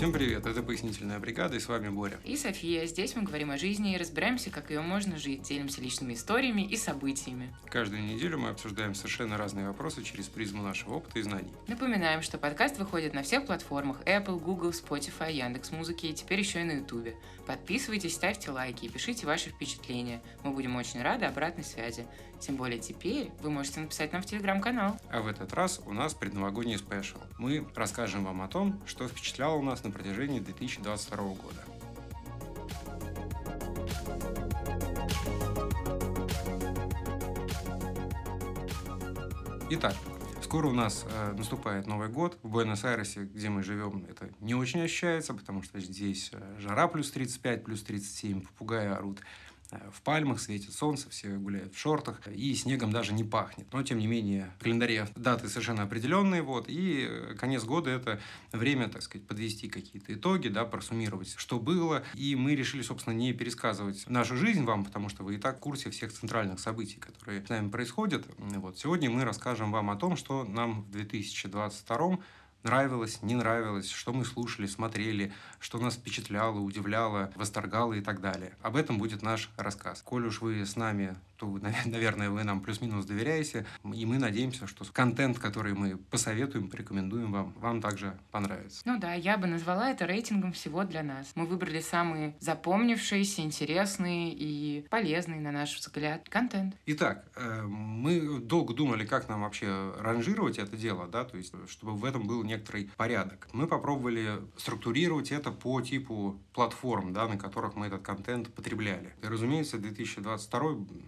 Всем привет, это «Пояснительная бригада» и с вами Боря. И София. Здесь мы говорим о жизни и разбираемся, как ее можно жить, делимся личными историями и событиями. Каждую неделю мы обсуждаем совершенно разные вопросы через призму нашего опыта и знаний. Напоминаем, что подкаст выходит на всех платформах Apple, Google, Spotify, Яндекс.Музыки и теперь еще и на YouTube. Подписывайтесь, ставьте лайки и пишите ваши впечатления. Мы будем очень рады обратной связи. Тем более теперь вы можете написать нам в телеграм-канал. А в этот раз у нас предновогодний спешл. Мы расскажем вам о том, что впечатляло нас на протяжении 2022 года. Итак, скоро у нас э, наступает Новый год. В Буэнос-Айресе, где мы живем, это не очень ощущается, потому что здесь э, жара плюс 35, плюс 37, попугаи орут. Э, в пальмах светит солнце, все гуляют в шортах, и снегом даже не пахнет. Но, тем не менее, в календаре даты совершенно определенные, вот, и э, конец года – это время, так сказать, подвести какие-то итоги, да, просуммировать, что было, и мы решили, собственно, не пересказывать нашу жизнь вам, потому что вы и так в курсе всех центральных событий, которые с нами происходят. Вот, сегодня мы расскажем вам о том, что нам в 2022 нравилось, не нравилось, что мы слушали, смотрели, что нас впечатляло, удивляло, восторгало и так далее. Об этом будет наш рассказ. Коль уж вы с нами то, наверное, вы нам плюс-минус доверяете, и мы надеемся, что контент, который мы посоветуем, порекомендуем вам, вам также понравится. Ну да, я бы назвала это рейтингом всего для нас. Мы выбрали самые запомнившиеся, интересные и полезные, на наш взгляд, контент. Итак, э, мы долго думали, как нам вообще ранжировать это дело, да, то есть, чтобы в этом был некоторый порядок. Мы попробовали структурировать это по типу платформ, да, на которых мы этот контент потребляли. И, разумеется, 2022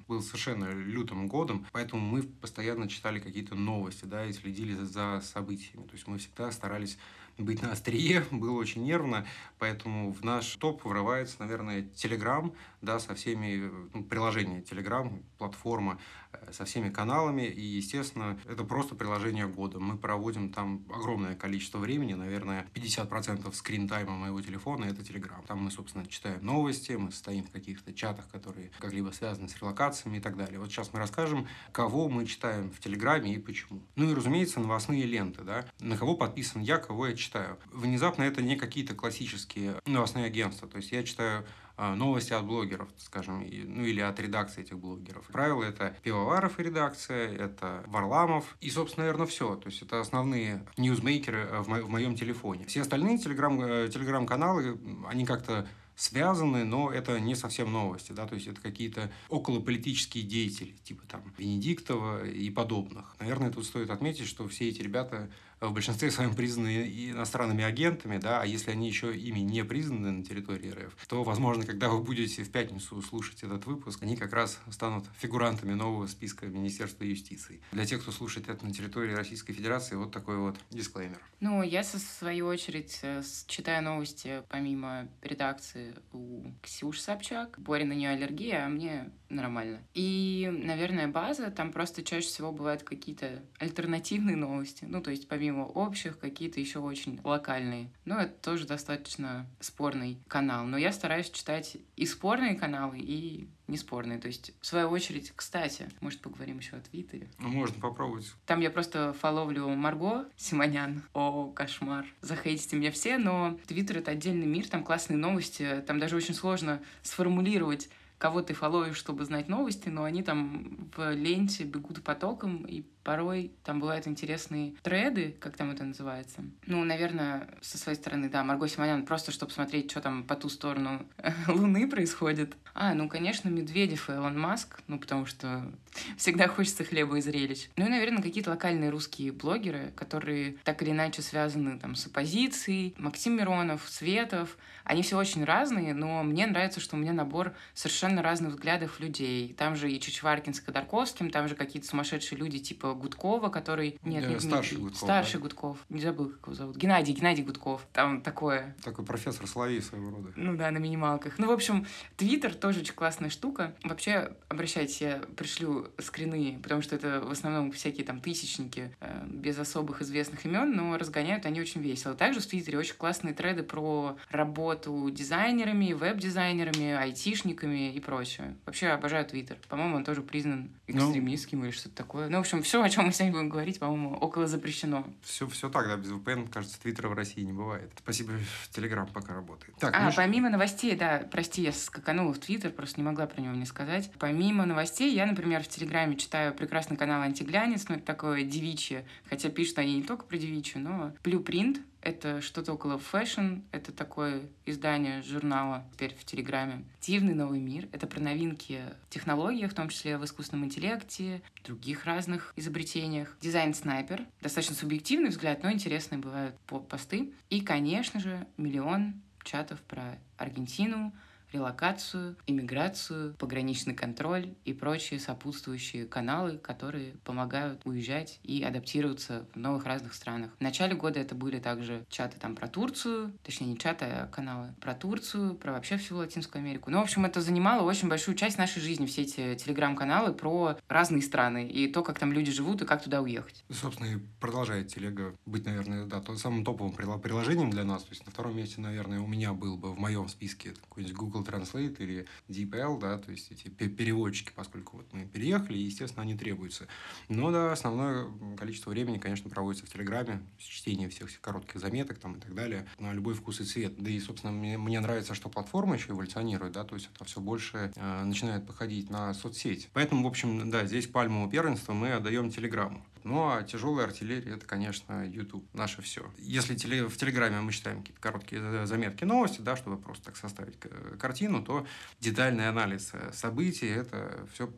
был совершенно лютым годом, поэтому мы постоянно читали какие-то новости, да, и следили за событиями. То есть мы всегда старались быть на острие, было очень нервно, поэтому в наш топ врывается, наверное, Telegram, да, со всеми, ну, приложение Telegram, платформа, э, со всеми каналами, и, естественно, это просто приложение года. Мы проводим там огромное количество времени, наверное, 50% скрин-тайма моего телефона – это Telegram. Там мы, собственно, читаем новости, мы стоим в каких-то чатах, которые как-либо связаны с релокациями и так далее. Вот сейчас мы расскажем, кого мы читаем в Телеграме и почему. Ну и, разумеется, новостные ленты, да, на кого подписан я, кого я читаю. Внезапно это не какие-то классические новостные агентства. То есть я читаю новости от блогеров, скажем, ну или от редакции этих блогеров. Правило, это Пивоваров и редакция, это Варламов и, собственно, наверное, все. То есть это основные ньюзмейкеры э, в, мо- в моем телефоне. Все остальные телеграм- э, телеграм-каналы, они как-то связаны, но это не совсем новости, да, то есть это какие-то околополитические деятели, типа там Венедиктова и подобных. Наверное, тут стоит отметить, что все эти ребята в большинстве своем признаны иностранными агентами, да, а если они еще ими не признаны на территории РФ, то, возможно, когда вы будете в пятницу слушать этот выпуск, они как раз станут фигурантами нового списка Министерства юстиции. Для тех, кто слушает это на территории Российской Федерации, вот такой вот дисклеймер. Ну, я, со свою очередь, э, читаю новости помимо редакции у Ксюш Собчак. Боря на нее аллергия, а мне нормально. И, наверное, база, там просто чаще всего бывают какие-то альтернативные новости. Ну, то есть помимо общих, какие-то еще очень локальные. Ну, это тоже достаточно спорный канал. Но я стараюсь читать и спорные каналы, и неспорные. То есть, в свою очередь, кстати, может, поговорим еще о Твиттере? Ну, можно попробовать. Там я просто фоловлю Марго Симонян. О, кошмар. Захейтите меня все, но Твиттер — это отдельный мир, там классные новости, там даже очень сложно сформулировать кого ты фоловишь, чтобы знать новости, но они там в ленте бегут потоком, и порой там бывают интересные треды, как там это называется. Ну, наверное, со своей стороны, да, Марго Симонян, просто чтобы смотреть, что там по ту сторону Луны происходит. А, ну, конечно, Медведев и Илон Маск, ну, потому что всегда хочется хлеба и зрелищ. Ну и, наверное, какие-то локальные русские блогеры, которые так или иначе связаны там с оппозицией. Максим Миронов, Светов. Они все очень разные, но мне нравится, что у меня набор совершенно разных взглядов людей. Там же и Чичваркин с Ходорковским, там же какие-то сумасшедшие люди типа Гудкова, который... Нет, не старший Гудков. Старший да? Гудков. Не забыл, как его зовут. Геннадий, Геннадий Гудков. Там такое... Такой профессор Соловей своего рода. Ну да, на минималках. Ну, в общем, Твиттер тоже очень классная штука. Вообще, обращайтесь, я пришлю скрины, потому что это в основном всякие там тысячники э, без особых известных имен, но разгоняют они очень весело. Также в Твиттере очень классные треды про работу дизайнерами, веб-дизайнерами, айтишниками и прочее. Вообще обожаю Твиттер. По-моему, он тоже признан Ну. экстремистским или что-то такое. Ну, в общем, все, о чем мы сегодня будем говорить, по-моему, около запрещено. Все, все так, да, без VPN, кажется, Твиттера в России не бывает. Спасибо, Телеграм пока работает. Так, а, ну, ш- помимо новостей, да, прости, я скаканула в Твиттер, просто не могла про него не сказать. Помимо новостей, я, например, в Телеграме читаю прекрасный канал «Антиглянец», ну, это такое девичье, хотя пишут они не только про девичью, но Blueprint — это что-то около fashion, это такое издание журнала теперь в Телеграме. Дивный новый мир — это про новинки в технологиях, в том числе в искусственном интеллекте, других разных изобретениях. Дизайн снайпер. Достаточно субъективный взгляд, но интересные бывают по- посты. И, конечно же, миллион чатов про Аргентину, релокацию, иммиграцию, пограничный контроль и прочие сопутствующие каналы, которые помогают уезжать и адаптироваться в новых разных странах. В начале года это были также чаты там про Турцию, точнее не чаты, а каналы про Турцию, про вообще всю Латинскую Америку. Ну, в общем, это занимало очень большую часть нашей жизни, все эти телеграм-каналы про разные страны и то, как там люди живут и как туда уехать. Собственно, и продолжает телега быть, наверное, да, самым топовым приложением для нас. То есть на втором месте, наверное, у меня был бы в моем списке какой-нибудь Google Translate или DeepL, да, то есть эти пе- переводчики, поскольку вот мы переехали, и, естественно, они требуются. Но, да, основное количество времени, конечно, проводится в Телеграме, с чтением всех коротких заметок там и так далее, на любой вкус и цвет. Да и, собственно, мне, мне нравится, что платформа еще эволюционирует, да, то есть это все больше э, начинает походить на соцсеть. Поэтому, в общем, да, здесь пальму первенства мы отдаем Телеграмму. Ну, а тяжелая артиллерия это, конечно, YouTube. Наше все. Если в Телеграме мы читаем какие-то короткие э, заметки новости, да, чтобы просто так составить к- картину, то детальный анализ э, событий это все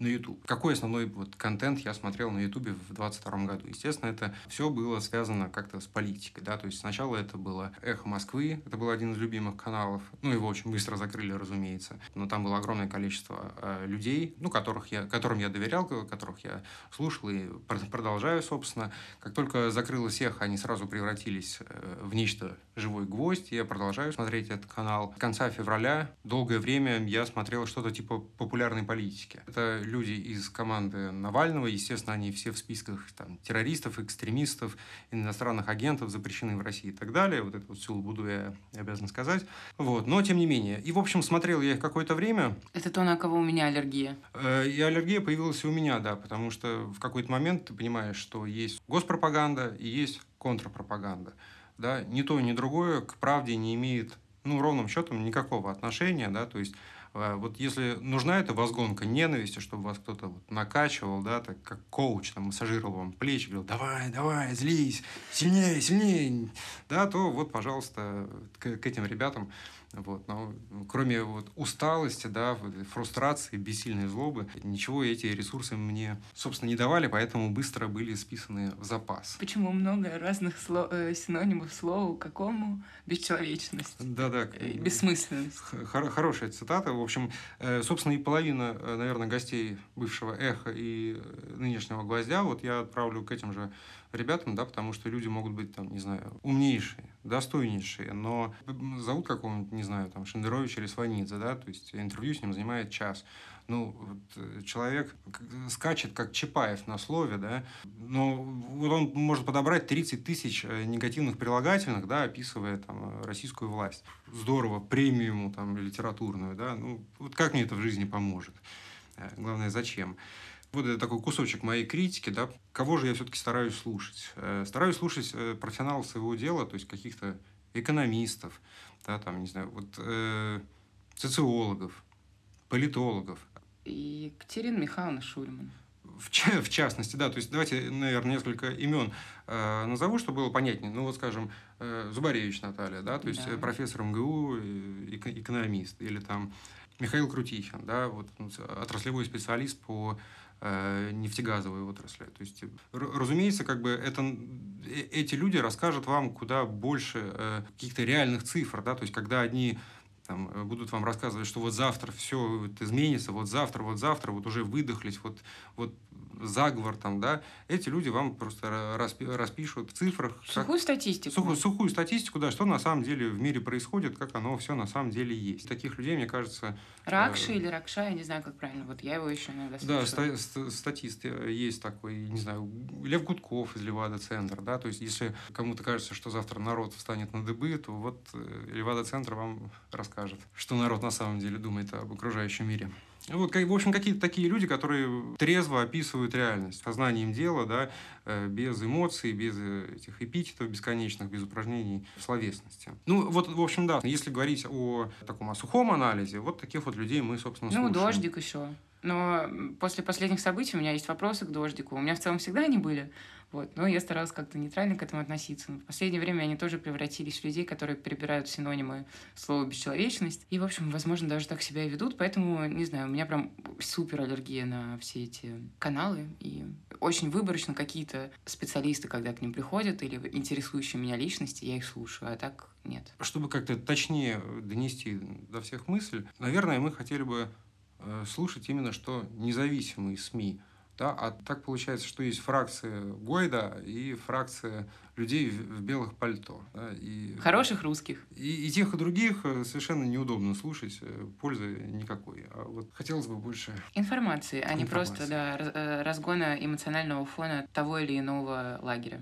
на YouTube. Какой основной вот контент я смотрел на YouTube в 2022 году? Естественно, это все было связано как-то с политикой, да, то есть сначала это было «Эхо Москвы», это был один из любимых каналов, ну, его очень быстро закрыли, разумеется, но там было огромное количество э, людей, ну, которых я, которым я доверял, которых я слушал и пр- продолжаю, собственно. Как только закрылось «Эхо», они сразу превратились э, в нечто «Живой гвоздь», я продолжаю смотреть этот канал. С конца февраля долгое время я смотрел что-то типа популярной политики. Это люди из команды Навального, естественно, они все в списках там, террористов, экстремистов, иностранных агентов, запрещены в России и так далее. Вот это вот всю буду я обязан сказать. Вот. Но, тем не менее. И, в общем, смотрел я их какое-то время. Это то, на кого у меня аллергия. Э, И аллергия появилась и у меня, да, потому что в какой-то момент ты понимаешь, что есть госпропаганда и есть контрпропаганда. Да? Ни то, ни другое к правде не имеет, ну, ровным счетом никакого отношения, да, то есть вот если нужна эта возгонка ненависти, чтобы вас кто-то вот накачивал, да, так как коуч, там, массажировал вам плечи, говорил, давай, давай, злись, сильнее, сильнее, да, то вот, пожалуйста, к, к этим ребятам вот, но кроме вот усталости, да, этой фрустрации, бессильной злобы, ничего эти ресурсы мне, собственно, не давали, поэтому быстро были списаны в запас. Почему много разных сло- э, синонимов слову какому? Бесчеловечность. Да-да. э, Бессмысленность. Хор- Хорошая цитата. В общем, э, собственно, и половина, э, наверное, гостей бывшего «Эхо» и э, нынешнего «Гвоздя» вот я отправлю к этим же ребятам, да, потому что люди могут быть, там, не знаю, умнейшие, достойнейшие, но зовут какого-нибудь, не знаю, там, Шендеровича или Сванидзе, да, то есть интервью с ним занимает час. Ну, вот, э, человек скачет, как Чапаев на слове, да, но вот он может подобрать 30 тысяч э, негативных прилагательных, да, описывая там российскую власть. Здорово, премию ему там литературную, да, ну, вот как мне это в жизни поможет? Э, Главное, зачем? Вот это такой кусочек моей критики, да, кого же я все-таки стараюсь слушать? Э, Стараюсь слушать э, профессионалов своего дела, то есть каких-то экономистов, да, там, не знаю, вот э, социологов, политологов, И Екатерина Михайловна Шульман. в, в частности, да, то есть давайте, наверное, несколько имен э, назову, чтобы было понятнее. Ну, вот, скажем, э, Зубаревич Наталья, да, то есть Да. э, профессор МГУ, эко- экономист, или там Михаил Крутихин, да, вот ну, отраслевой специалист по нефтегазовой отрасли. То есть, разумеется, как бы это, э, эти люди расскажут вам куда больше э, каких-то реальных цифр, да, то есть когда одни там, э, будут вам рассказывать, что вот завтра все изменится, вот завтра, вот завтра, вот уже выдохлись, вот, вот заговор там, да, эти люди вам просто распи распишут в цифрах. Сухую как, статистику. Сухую, сухую статистику, да, что на самом деле в мире происходит, как оно все на самом деле есть. Таких людей, мне кажется... Ракши э, или Ракша, я не знаю, как правильно. Вот я его еще иногда слушаю. Да, ста статист э, есть такой, не знаю, Лев Гудков из Левада-центра, да, то есть если кому-то кажется, что завтра народ встанет на дыбы, то вот э, Левада-центр вам расскажет, что народ на самом деле думает об окружающем мире. Вот, в общем, какие-то такие люди, которые трезво описывают реальность, сознанием дела, да, э, без эмоций, без э, этих эпитетов бесконечных, без упражнений в словесности. Ну, вот, в общем, да, если говорить о таком о сухом анализе, вот таких вот людей мы, собственно, слушаем. Ну, дождик еще. Но после последних событий у меня есть вопросы к дождику. У меня в целом всегда они были. Вот. Но я старалась как-то нейтрально к этому относиться. Но в последнее время они тоже превратились в людей, которые перебирают синонимы слова «бесчеловечность». И, в общем, возможно, даже так себя и ведут. Поэтому, не знаю, у меня прям супер аллергия на все эти каналы. И очень выборочно какие-то специалисты, когда к ним приходят, или интересующие меня личности, я их слушаю, а так нет. Чтобы как-то точнее донести до всех мысль, наверное, мы хотели бы э, слушать именно что независимые СМИ да? А так получается, что есть фракция Гойда и фракция людей в, белых пальто. Да? И, Хороших русских. И, и тех, и других э, совершенно неудобно слушать, э, пользы никакой. А вот хотелось бы больше... Информации, а не просто да, э, разгона эмоционального фона того или иного лагеря.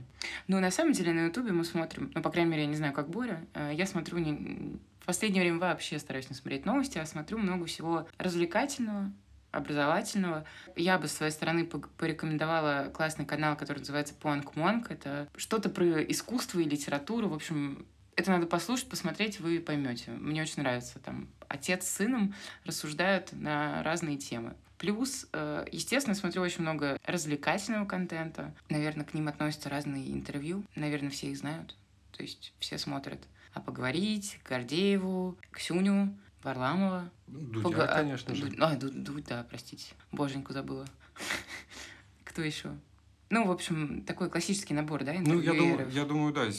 Ну, на самом деле, на Ютубе мы смотрим, ну, по крайней мере, я не знаю, как Боря, я смотрю не... В последнее время вообще стараюсь не смотреть новости, а смотрю много всего развлекательного, образовательного. Я бы с своей стороны порекомендовала классный канал, который называется Понг Монг. Это что-то про искусство и литературу. В общем, это надо послушать, посмотреть, вы поймете. Мне очень нравится. Там отец с сыном рассуждают на разные темы. Плюс, э, естественно, смотрю очень много развлекательного контента. Наверное, к ним относятся разные интервью. Наверное, все их знают. То есть все смотрят. А поговорить, Гордееву, Ксюню, Варламова. Дудя, Пога... конечно же. А, Дудь, Дудь, да, простите. Боженьку забыла. Кто еще? Ну, в общем, такой классический набор, да, Ну, я думаю, я думаю, да,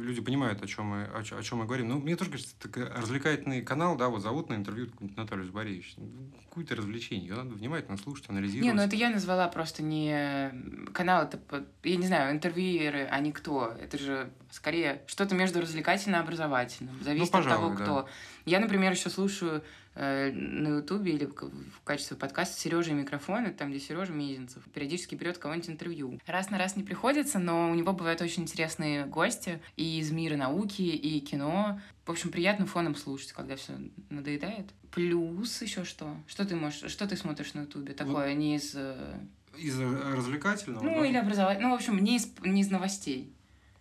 люди понимают, о чем мы, о, о чем мы говорим. Ну, мне тоже кажется, такой развлекательный канал, да, вот зовут на интервью Наталью Борисович. Ну, какое-то развлечение, ее надо внимательно слушать, анализировать. Не, ну это я назвала просто не канал, это, я не знаю, интервьюеры, а не кто. Это же скорее что-то между развлекательно-образовательным. Зависит ну, пожалуй, от того, кто. Да. Я, например, еще слушаю э, на Ютубе или в качестве подкаста Сережа и микрофон, это там, где Сережа Мизинцев периодически берет кого-нибудь интервью. Раз на раз не приходится, но у него бывают очень интересные гости и из мира науки, и кино. В общем, приятно фоном слушать, когда все надоедает. Плюс еще что? Что ты можешь, что ты смотришь на Ютубе такое, вот. не из... Э, из развлекательного? Ну, да? или образовательного. Ну, в общем, не из, не из новостей.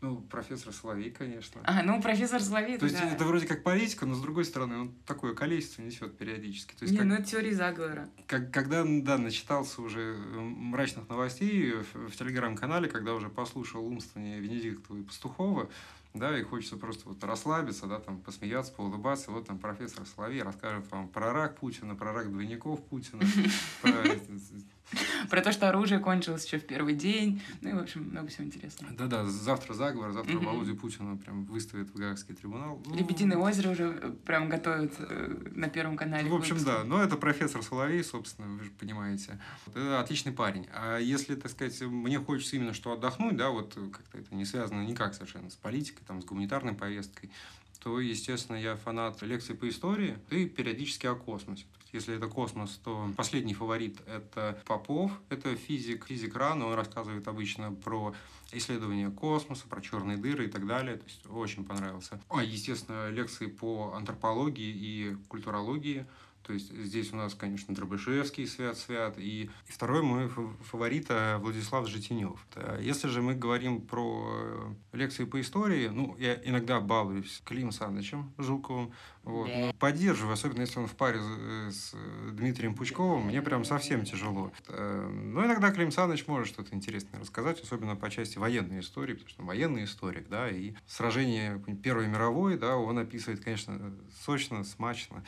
Ну, профессор Соловей, конечно. А, ну, профессор Соловей, То есть, да. это вроде как политика, но, с другой стороны, он такое количество несет периодически. То есть, не, как, ну, это теория заговора. Как, когда, да, начитался уже мрачных новостей в, в телеграм-канале, когда уже послушал умствование Венедиктова и Пастухова, да, и хочется просто вот расслабиться, да, там, посмеяться, поулыбаться. Вот там профессор Соловей расскажет вам про рак Путина, про рак двойников Путина, про то, что оружие кончилось еще в первый день. Ну и, в общем, много всего интересного. Да-да, завтра заговор, завтра mm Володю Путина прям выставят в Гаагский трибунал. Ну, Лебединое озеро уже э, прям готовят э, на Первом канале. В общем, да. Но это профессор Соловей, собственно, вы же понимаете. Это отличный парень. А если, так сказать, мне хочется именно что отдохнуть, да, вот как-то это не связано никак совершенно с политикой, там, с гуманитарной повесткой, то, естественно, я фанат лекций по истории и периодически о космосе. Если это космос, то последний фаворит – это Попов, это физик, физик рано, он рассказывает обычно про исследования космоса, про черные дыры и так далее. То есть очень понравился. А, естественно, лекции по антропологии и культурологии – то есть здесь у нас, конечно, Дробышевский, Свят-Свят, и, и второй мой фаворит э, Владислав Житинев. Если же мы говорим про э, лекции по истории, ну, я иногда балуюсь Клим Санычем Жуковым, вот, но поддерживаю, особенно если он в паре с э, Дмитрием Пучковым, мне прям совсем тяжело. Но иногда Клим Саныч может что-то интересное рассказать, особенно по части военной истории, потому что он военный историк, да, и сражение Первой мировой, да, он описывает, конечно, сочно, смачно.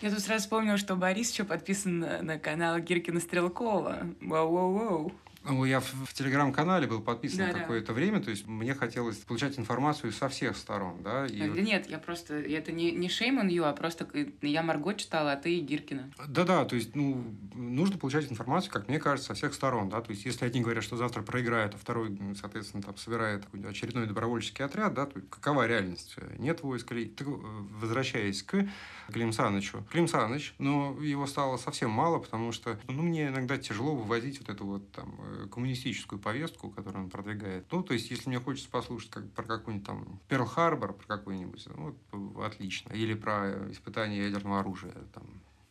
Я тут сразу вспомнила, что Борис еще подписан на, на канал Гиркина Стрелкова. Вау-вау-вау. Ну, я в, в телеграм-канале был подписан да, какое-то да. время, то есть мне хотелось получать информацию со всех сторон, да. И... Да нет, я просто, это не, не shame on you, а просто я Марго читала, а ты Гиркина. Да-да, то есть, ну, нужно получать информацию, как мне кажется, со всех сторон, да, то есть, если одни говорят, что завтра проиграют, а второй, соответственно, там собирает очередной добровольческий отряд, да, то какова реальность? Нет войск или... Так, возвращаясь к Клим Санычу. Клим Саныч, но его стало совсем мало, потому что, ну, мне иногда тяжело вывозить вот эту вот там э, коммунистическую повестку, которую он продвигает. Ну, то есть, если мне хочется послушать как, про какой-нибудь там Перл-Харбор, про какой-нибудь, ну, отлично. Или про испытание ядерного оружия, там,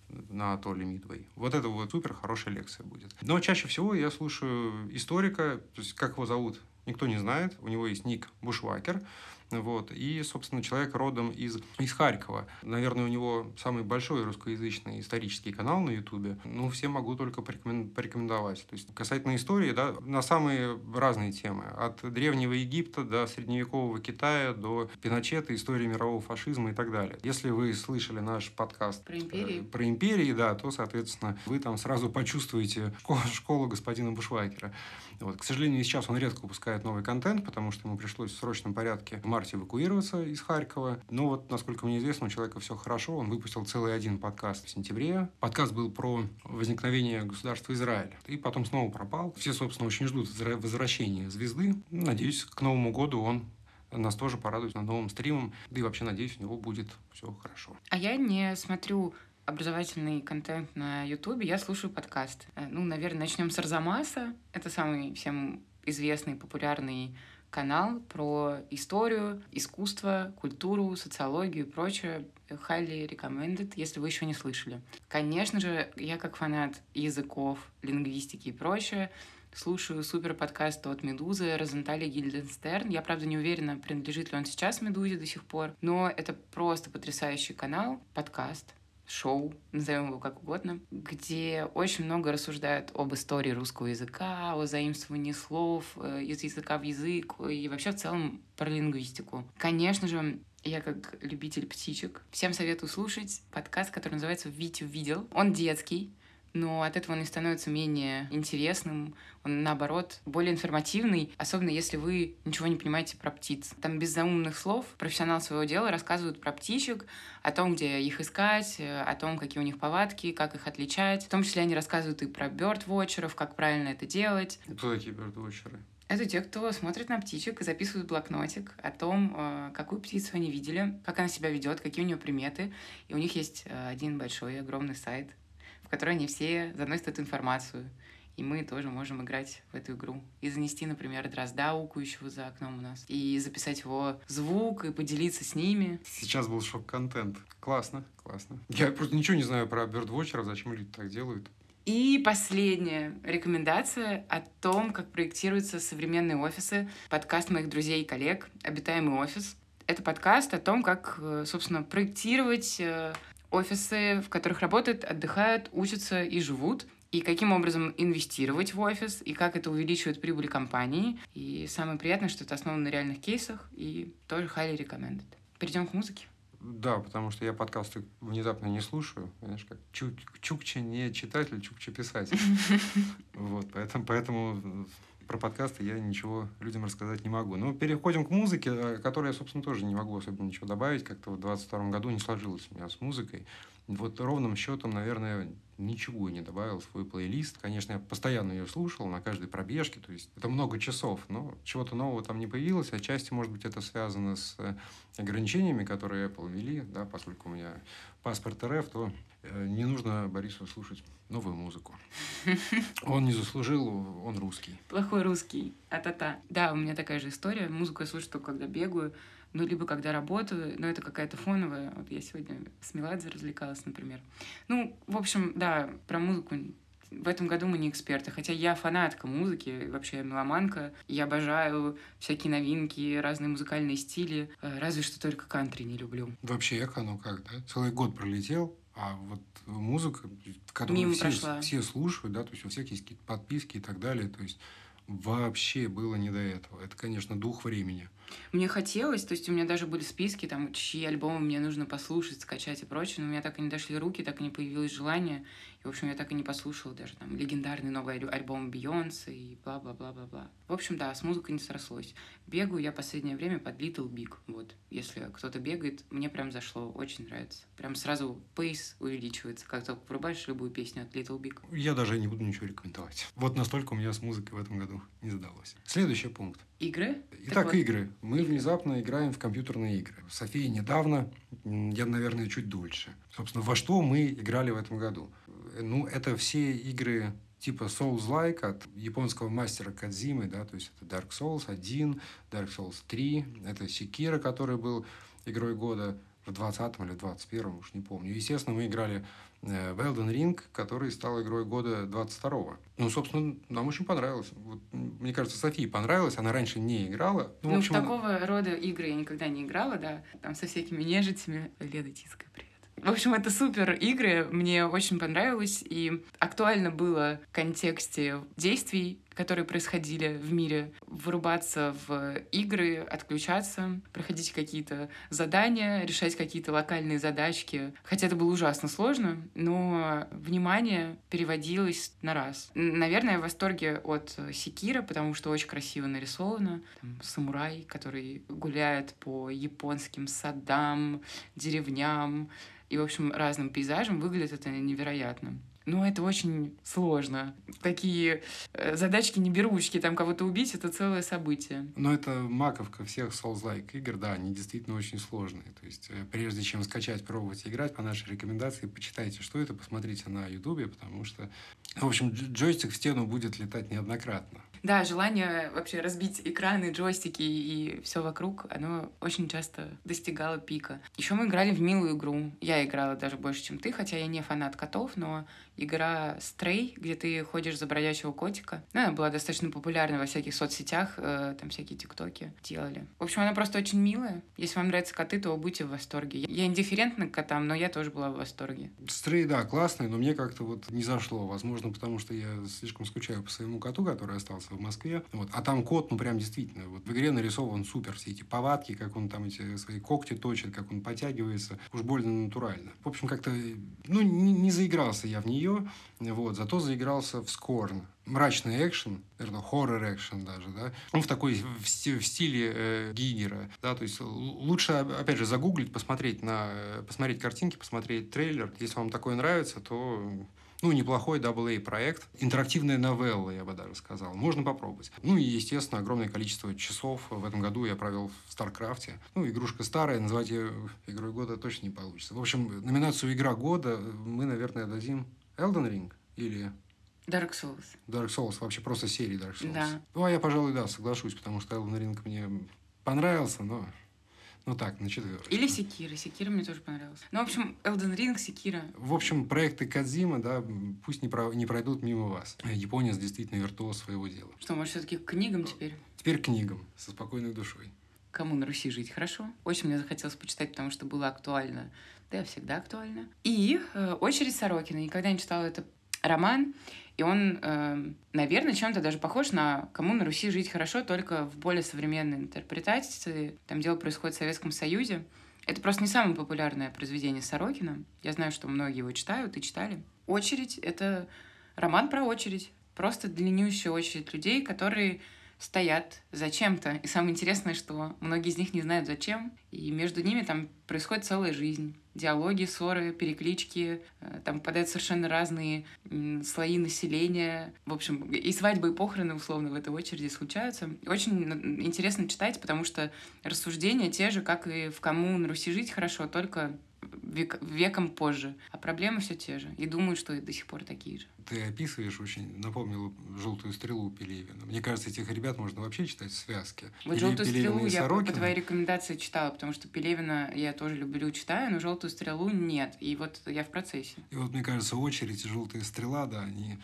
на атолле Мидвей. Вот это вот супер хорошая лекция будет. Но чаще всего я слушаю историка, то есть как его зовут, никто не знает. У него есть ник Бушвакер. Вот. И, собственно, человек родом из, из Харькова. Наверное, у него самый большой русскоязычный исторический канал на Ютубе. Ну, всем могу только порекомендовать. То есть, касательно истории, да, на самые разные темы. От Древнего Египта до Средневекового Китая, до Пиночета, истории мирового фашизма и так далее. Если вы слышали наш подкаст про империи, э, про империи да, то, соответственно, вы там сразу почувствуете школу, школу господина Бушвайкера. Вот. К сожалению, сейчас он редко выпускает новый контент, потому что ему пришлось в срочном порядке в марте эвакуироваться из Харькова. Но вот, насколько мне известно, у человека все хорошо. Он выпустил целый один подкаст в сентябре. Подкаст был про возникновение государства Израиль. И потом снова пропал. Все, собственно, очень ждут возвращения звезды. Надеюсь, к Новому году он нас тоже порадует на новым стримом. Да и вообще, надеюсь, у него будет все хорошо. А я не смотрю образовательный контент на Ютубе, я слушаю подкаст. Э, ну, наверное, начнем с Арзамаса. Это самый всем известный, популярный канал про историю, искусство, культуру, социологию и прочее. Highly recommended, если вы еще не слышали. Конечно же, я как фанат языков, лингвистики и прочее, слушаю супер подкаст от Медузы Розентали Гильденстерн. Я, правда, не уверена, принадлежит ли он сейчас Медузе до сих пор, но это просто потрясающий канал, подкаст, шоу, назовем его как угодно, где очень много рассуждают об истории русского языка, о заимствовании слов э, из языка в язык и вообще в целом про лингвистику. Конечно же, я как любитель птичек всем советую слушать подкаст, который называется «Витю видел». Он детский, но от этого он не становится менее интересным, он, наоборот, более информативный, особенно если вы ничего не понимаете про птиц. Там без заумных слов профессионал своего дела рассказывают про птичек, о том, где их искать, о том, какие у них повадки, как их отличать. В том числе они рассказывают и про бёрдвотчеров, как правильно это делать. Кто такие бёрдвотчеры? Это те, кто смотрит на птичек и записывает блокнотик о том, э, какую птицу они видели, как она себя ведет, какие у нее приметы. И у них есть э, один большой, огромный сайт, в которой они все заносят эту информацию. И мы тоже можем играть в эту игру. И занести, например, дрозда, укующего за окном у нас. И записать его звук, и поделиться с ними. Сейчас был шок-контент. Классно, классно. Я просто ничего не знаю про бёрдвотчеров, зачем люди так делают. И последняя рекомендация о том, как проектируются современные офисы. Подкаст моих друзей и коллег «Обитаемый офис». Это подкаст о том, как, э, собственно, проектировать э, офисы, в которых работают, отдыхают, учатся и живут, и каким образом инвестировать в офис, и как это увеличивает прибыль компании. И самое приятное, что это основано на реальных кейсах, и тоже highly recommended. Перейдем к музыке. Да, потому что я подкасты внезапно не слушаю. Знаешь, как Чук, Чукча не читатель, Чукча писатель. Вот, поэтому, поэтому про подкасты я ничего людям рассказать не могу. Но переходим к музыке, э, которой я, собственно, тоже не могу особенно ничего добавить. Как-то в 22 году не сложилось у меня с музыкой. Вот ровным счетом, наверное, ничего не добавил в свой плейлист. Конечно, я постоянно ее слушал на каждой пробежке, то есть это много часов, но чего-то нового там не появилось. Отчасти, может быть, это связано с э, ограничениями, которые Apple ввели, да, поскольку у меня паспорт РФ, то не нужно Борису слушать новую музыку. Он не заслужил, он русский. Плохой русский, а-та-та. Да, у меня такая же история. Музыку я слушаю только когда бегаю, ну, либо когда работаю, но это какая-то фоновая. Вот я сегодня с Меладзе развлекалась, например. Ну, в общем, да, про музыку в этом году мы не эксперты, хотя я фанатка музыки, вообще меломанка. Я обожаю всякие новинки, разные музыкальные стили. Э, разве что только кантри не люблю. Вообще эхо, ну как, да? Целый год пролетел, а вот музыка, которую Мимо все, прошла. все слушают, да, то есть у всех есть какие-то подписки и так далее, то есть вообще было не до этого. Это, конечно, дух времени. Мне хотелось, то есть у меня даже были списки, там, чьи альбомы мне нужно послушать, скачать и прочее, но у меня так и не дошли руки, так и не появилось желание. И, в общем, я так и не послушала даже там легендарный новый альбом Бейонсе и бла-бла-бла-бла-бла. В общем, да, с музыкой не срослось. Бегаю я последнее время под Little Big. Вот, если кто-то бегает, мне прям зашло, очень нравится. Прям сразу пейс увеличивается, как только врубаешь любую песню от Little Big. Я даже не буду ничего рекомендовать. Вот настолько у меня с музыкой в этом году не задалось. Следующий пункт. Игры? Итак, вот. игры. Мы игры. внезапно играем в компьютерные игры. София недавно, я, наверное, чуть дольше. Собственно, во что мы играли в этом году? Ну, это все игры типа Souls-like от японского мастера Кадзимы, да, то есть это Dark Souls 1, Dark Souls 3, это Sekiro, который был игрой года в 20 или 21 уж не помню. Естественно, мы играли в Elden Ring, который стал игрой года 22-го. Ну, собственно, нам очень понравилось. Вот, мне кажется, Софии понравилось, она раньше не играла. Ну, ну в, общем, в такого она... рода игры я никогда не играла, да, там со всякими нежитями. Леда Тиска, привет. В общем, это супер игры, мне очень понравилось, и актуально было в контексте действий, которые происходили в мире, вырубаться в игры, отключаться, проходить какие-то задания, решать какие-то локальные задачки. Хотя это было ужасно сложно, но внимание переводилось на раз. Наверное, я в восторге от Секира, потому что очень красиво нарисовано. Там самурай, который гуляет по японским садам, деревням, и, в общем, разным пейзажем. Выглядит это невероятно. Но это очень сложно. Такие э, задачки не беручки, там кого-то убить, это целое событие. Но это маковка всех Souls-like игр, да, они действительно очень сложные. То есть, э, прежде чем скачать, пробовать играть, по нашей рекомендации, почитайте, что это, посмотрите на Ютубе, потому что, в общем, джойстик в стену будет летать неоднократно. Да, желание вообще разбить экраны, джойстики и все вокруг, оно очень часто достигало пика. Еще мы играли в милую игру. Я играла даже больше, чем ты, хотя я не фанат котов, но игра Stray, где ты ходишь за бродячего котика. Ну, она была достаточно популярна во всяких соцсетях, э, там всякие тиктоки делали. В общем, она просто очень милая. Если вам нравятся коты, то будьте в восторге. Я индифферентна к котам, но я тоже была в восторге. Stray, да, классный, но мне как-то вот не зашло. Возможно, потому что я слишком скучаю по своему коту, который остался в Москве. Вот. А там кот, ну, прям действительно, вот в игре нарисован супер. Все эти повадки, как он там эти свои когти точит, как он подтягивается. Уж больно натурально. В общем, как-то, ну, не, не заигрался я в нее нее, вот, зато заигрался в Scorn. Мрачный экшен, наверное, хоррор экшен даже, да, он в такой, в, стиле э, Гигера, да, то есть лучше, опять же, загуглить, посмотреть на, э, посмотреть картинки, посмотреть трейлер. Если вам такое нравится, то ну, неплохой AA проект. Интерактивная новелла, я бы даже сказал. Можно попробовать. Ну и, естественно, огромное количество часов в этом году я провел в StarCraft е. Ну, игрушка старая, назвать ее игрой года точно не получится. В общем, номинацию «Игра года» мы, наверное, дадим Elden Ring или Dark Souls. Dark Souls, вообще просто серии Dark Souls. Да. Ну, а я, пожалуй, да, соглашусь, потому что Elden Ring мне понравился, но... Ну так, на четвертый. Или Секира. Секира мне тоже понравился. Ну, в общем, Elden Ring, Секира. В общем, проекты Кадзима, да, пусть не, про... не пройдут мимо вас. Япония действительно виртуоз своего дела. Что, может, все-таки к книгам теперь? Теперь к книгам, со спокойной душой. Кому на Руси жить хорошо? Очень мне захотелось почитать, потому что было актуально да, всегда актуально. И э, «Очередь Сорокина». Никогда не читала этот роман, и он, э, наверное, чем-то даже похож на «Кому на Руси жить хорошо», только в более современной интерпретации. Там дело происходит в Советском Союзе. Это просто не самое популярное произведение Сорокина. Я знаю, что многие его читают и читали. «Очередь» — это роман про очередь. Просто длиннющая очередь людей, которые стоят зачем-то. И самое интересное, что многие из них не знают зачем. И между ними там происходит целая жизнь. Диалоги, ссоры, переклички. Э, там попадают совершенно разные слои населения. В общем, и свадьбы, и похороны, условно, в этой очереди случаются. Очень интересно читать, потому что рассуждения те же, как и в «Кому на Руси жить хорошо», только век, веком позже. А проблемы все те же. И думаю, что и до сих пор такие же. Ты описываешь очень, напомнил «Желтую стрелу» Пелевина. Мне кажется, этих ребят можно вообще читать в связке. Вот «Желтую стрелу» я по твоей рекомендации читала, потому что Пелевина я тоже люблю, читаю, но «Желтую стрелу» нет. И вот я в процессе. И вот, мне кажется, очередь и «Желтая стрела», да, они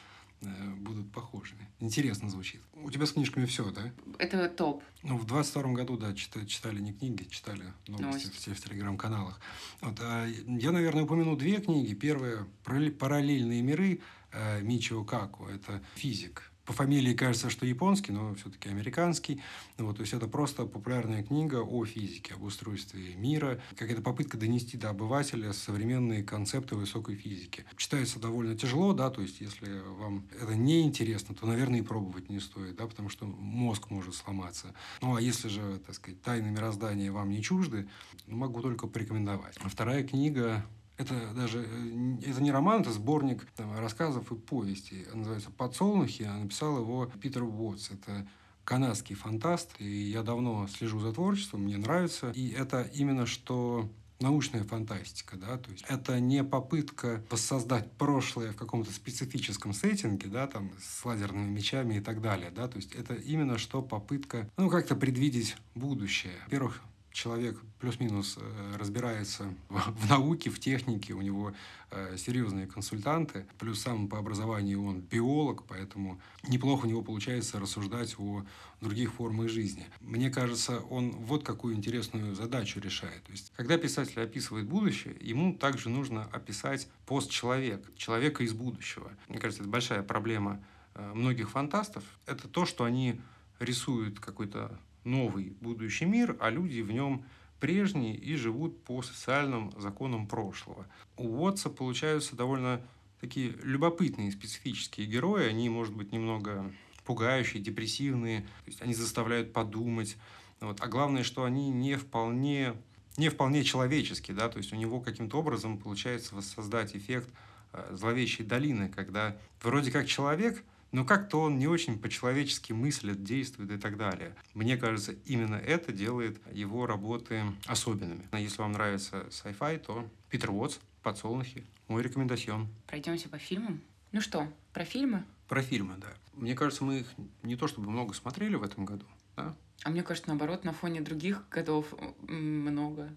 будут похожими. Интересно звучит. У тебя с книжками все, да? Это топ. Ну, в 22 году, да, читали, читали не книги, читали новости, новости. в, в телеграм-каналах. Вот, а я, наверное, упомяну две книги. Первая «Параллельные миры» э, Мичио Каку. Это физик по фамилии кажется, что японский, но все-таки американский. Вот, то есть это просто популярная книга о физике, об устройстве мира, какая-то попытка донести до обывателя современные концепты высокой физики. Читается довольно тяжело, да, то есть если вам это не интересно, то, наверное, и пробовать не стоит, да, потому что мозг может сломаться. Ну, а если же, так сказать, тайны мироздания вам не чужды, могу только порекомендовать. Вторая книга это даже э, это не роман, это сборник там, рассказов и повестей. Называется «Подсолнухи». А написал его Питер Уотс. Это канадский фантаст, и я давно слежу за творчеством, мне нравится. И это именно что научная фантастика, да, то есть это не попытка воссоздать прошлое в каком-то специфическом сеттинге, да, там, с лазерными мечами и так далее, да, то есть это именно что попытка, ну, как-то предвидеть будущее. Во-первых, человек плюс-минус э, разбирается в науке, в технике, у него э, серьезные консультанты, плюс сам по образованию он биолог, поэтому неплохо у него получается рассуждать о других формах жизни. Мне кажется, он вот какую интересную задачу решает. То есть, когда писатель описывает будущее, ему также нужно описать постчеловек, человека из будущего. Мне кажется, это большая проблема э, многих фантастов. Это то, что они рисуют какой-то новый будущий мир, а люди в нем прежние и живут по социальным законам прошлого. У Уотса получаются довольно такие любопытные специфические герои. Они, может быть, немного пугающие, депрессивные. То есть они заставляют подумать. Вот. А главное, что они не вполне, не вполне человеческие. Да? То есть у него каким-то образом получается воссоздать эффект э, зловещей долины, когда вроде как человек – но как-то он не очень по-человечески мыслит, действует и так далее. Мне кажется, именно это делает его работы особенными. Если вам нравится sci-fi, то Питер Уотс, «Подсолнухи», мой рекомендацион. Пройдемте по фильмам. Ну что, про фильмы? Про фильмы, да. Мне кажется, мы их не то чтобы много смотрели в этом году, да? А мне кажется, наоборот, на фоне других годов много.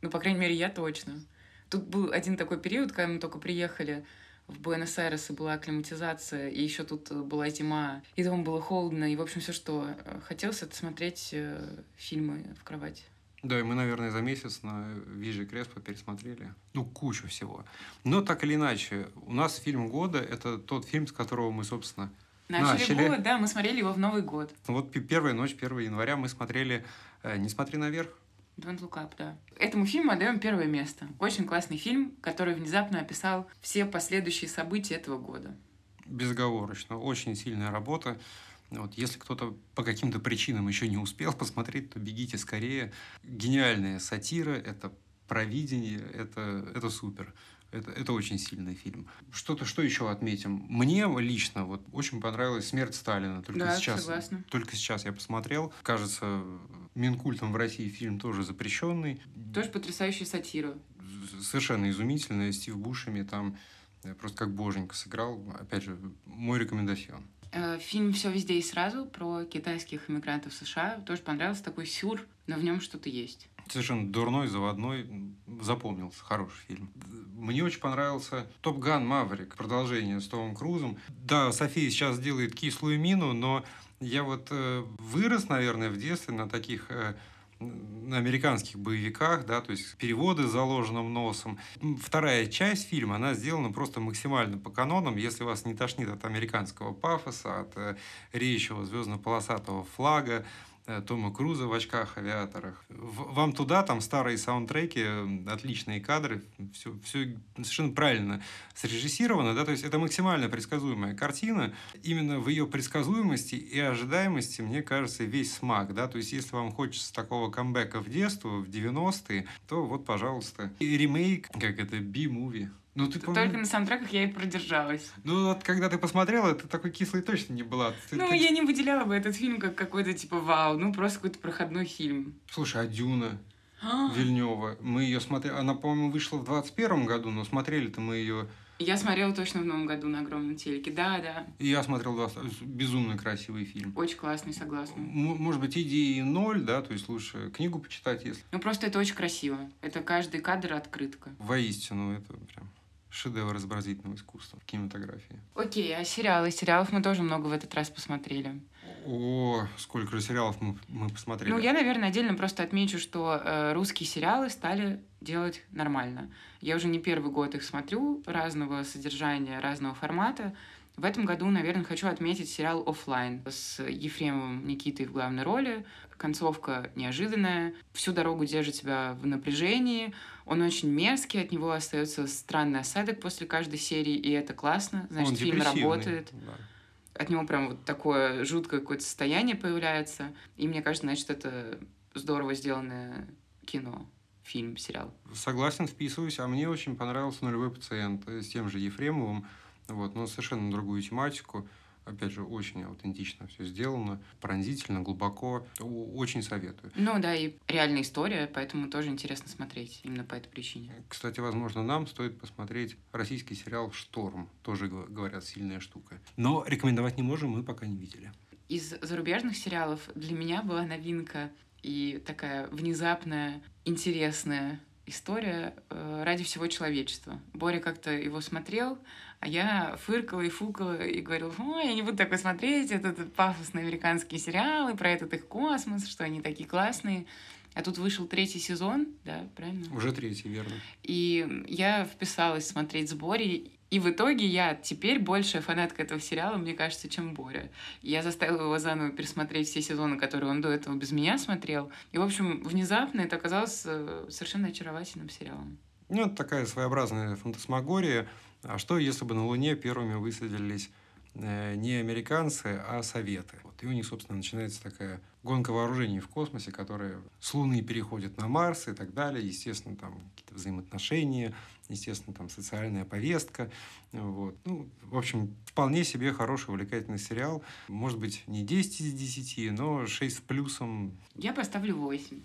Ну, по крайней мере, я точно. Тут был один такой период, когда мы только приехали в Буэнос-Айресе была акклиматизация, и еще тут э, была зима, и дома было холодно, и, в общем, все, что э, хотелось, это смотреть э, фильмы в кровати. Да, и мы, наверное, за месяц на Вижи Креспо пересмотрели. Ну, кучу всего. Но так или иначе, у нас фильм года — это тот фильм, с которого мы, собственно, начали. Начали год, да, мы смотрели его в Новый год. Вот первая ночь, 1 января мы смотрели «Не смотри наверх». Don't Look Up, да. Этому фильму отдаем первое место. Очень классный фильм, который внезапно описал все последующие события этого года. Безоговорочно. Очень сильная работа. Вот, если кто-то по каким-то причинам еще не успел посмотреть, то бегите скорее. Гениальная сатира, это провидение, это, это супер. Это, это очень сильный фильм. Что-то, что еще отметим? Мне лично вот очень понравилась «Смерть Сталина». Только да, сейчас, согласна. Только сейчас я посмотрел. Кажется, Минкультом в России фильм тоже запрещенный. Тоже потрясающая сатира. Совершенно изумительная. Стив Бушами там э, просто как боженька сыграл. Опять же, мой рекомендацион. Э, фильм «Все везде и сразу» про китайских иммигрантов в США тоже понравился. Такой сюр, но в нем что-то есть совершенно дурной, заводной, запомнился, хороший фильм. Мне очень понравился «Топ Ган Маврик», продолжение с Томом Крузом. Да, София сейчас делает кислую мину, но я вот э, вырос, наверное, в детстве на таких э, на американских боевиках, да, то есть переводы с заложенным носом. Вторая часть фильма, она сделана просто максимально по канонам. Если вас не тошнит от американского пафоса, от э, речевого звездно-полосатого флага, Тома Круза в очках авиаторах. Вам туда, там старые саундтреки, отличные кадры, все, все совершенно правильно срежиссировано, да, то есть это максимально предсказуемая картина. Именно в ее предсказуемости и ожидаемости, мне кажется, весь смак, да, то есть если вам хочется такого камбэка в детство, в 90-е, то вот, пожалуйста. И ремейк, как это, би-муви, ну, ты Только помни... на саундтреках я и продержалась. Ну, вот когда ты посмотрела, ты такой кислый точно не была. Ты, ну, ты... я не выделяла бы этот фильм как какой-то типа вау, ну просто какой-то проходной фильм. Слушай, а Дюна Вильнева, мы ее смотрели, она, по-моему, вышла в 21 году, но смотрели-то мы ее... Я смотрела точно в новом году на огромном телеке, да, да. И я смотрел 20... безумно красивый фильм. Очень классный, согласна. М- может быть, идеи ноль, да, то есть лучше книгу почитать, если... Ну, просто это очень красиво. Это каждый кадр открытка. Воистину, это прям шедевр изобразительного искусства в кинематографии. Окей, а сериалы? Сериалов мы тоже много в этот раз посмотрели. О, сколько же сериалов мы, мы посмотрели. Ну, я, наверное, отдельно просто отмечу, что э, русские сериалы стали делать нормально. Я уже не первый год их смотрю, разного содержания, разного формата. В этом году, наверное, хочу отметить сериал «Оффлайн» с Ефремовым Никитой в главной роли. Концовка неожиданная, всю дорогу держит тебя в напряжении. Он очень мерзкий, от него остается странный осадок после каждой серии, и это классно. Значит, Он фильм работает. да. От него прям вот такое жуткое какое-то состояние появляется. И мне кажется, значит, это здорово сделанное кино, фильм, сериал. Согласен, вписываюсь. А мне очень понравился «Нулевой пациент» с тем же Ефремовым. Вот, но совершенно другую тематику. Опять же, очень аутентично все сделано, пронзительно, глубоко. Очень советую. Ну да, и реальная история, поэтому тоже интересно смотреть именно по этой причине. Кстати, возможно, нам стоит посмотреть российский сериал «Шторм». Тоже, говорят, сильная штука. Но рекомендовать не можем, мы пока не видели. Из зарубежных сериалов для меня была новинка и такая внезапная, интересная история э, ради всего человечества. Боря как-то его смотрел, а я фыркала и фукала и говорила, ой, я не буду такой смотреть, это, это пафосные американские сериалы про этот их космос, что они такие классные. А тут вышел третий сезон, да, правильно? Уже третий, верно. И я вписалась смотреть с Борей, и в итоге я теперь большая фанатка этого сериала, мне кажется, чем Боря. Я заставила его заново пересмотреть все сезоны, которые он до этого без меня смотрел. И, в общем, внезапно это оказалось э, совершенно очаровательным сериалом. Ну, это такая своеобразная фантасмагория. А что, если бы на Луне первыми высадились э, не американцы, а советы? Вот. И у них, собственно, начинается такая гонка вооружений в космосе, которая с Луны переходит на Марс и так далее. Естественно, там какие-то взаимоотношения, естественно, там социальная повестка. Вот. Ну, в общем, вполне себе хороший, увлекательный сериал. Может быть, не 10 из 10, но 6 с плюсом. Я поставлю 8.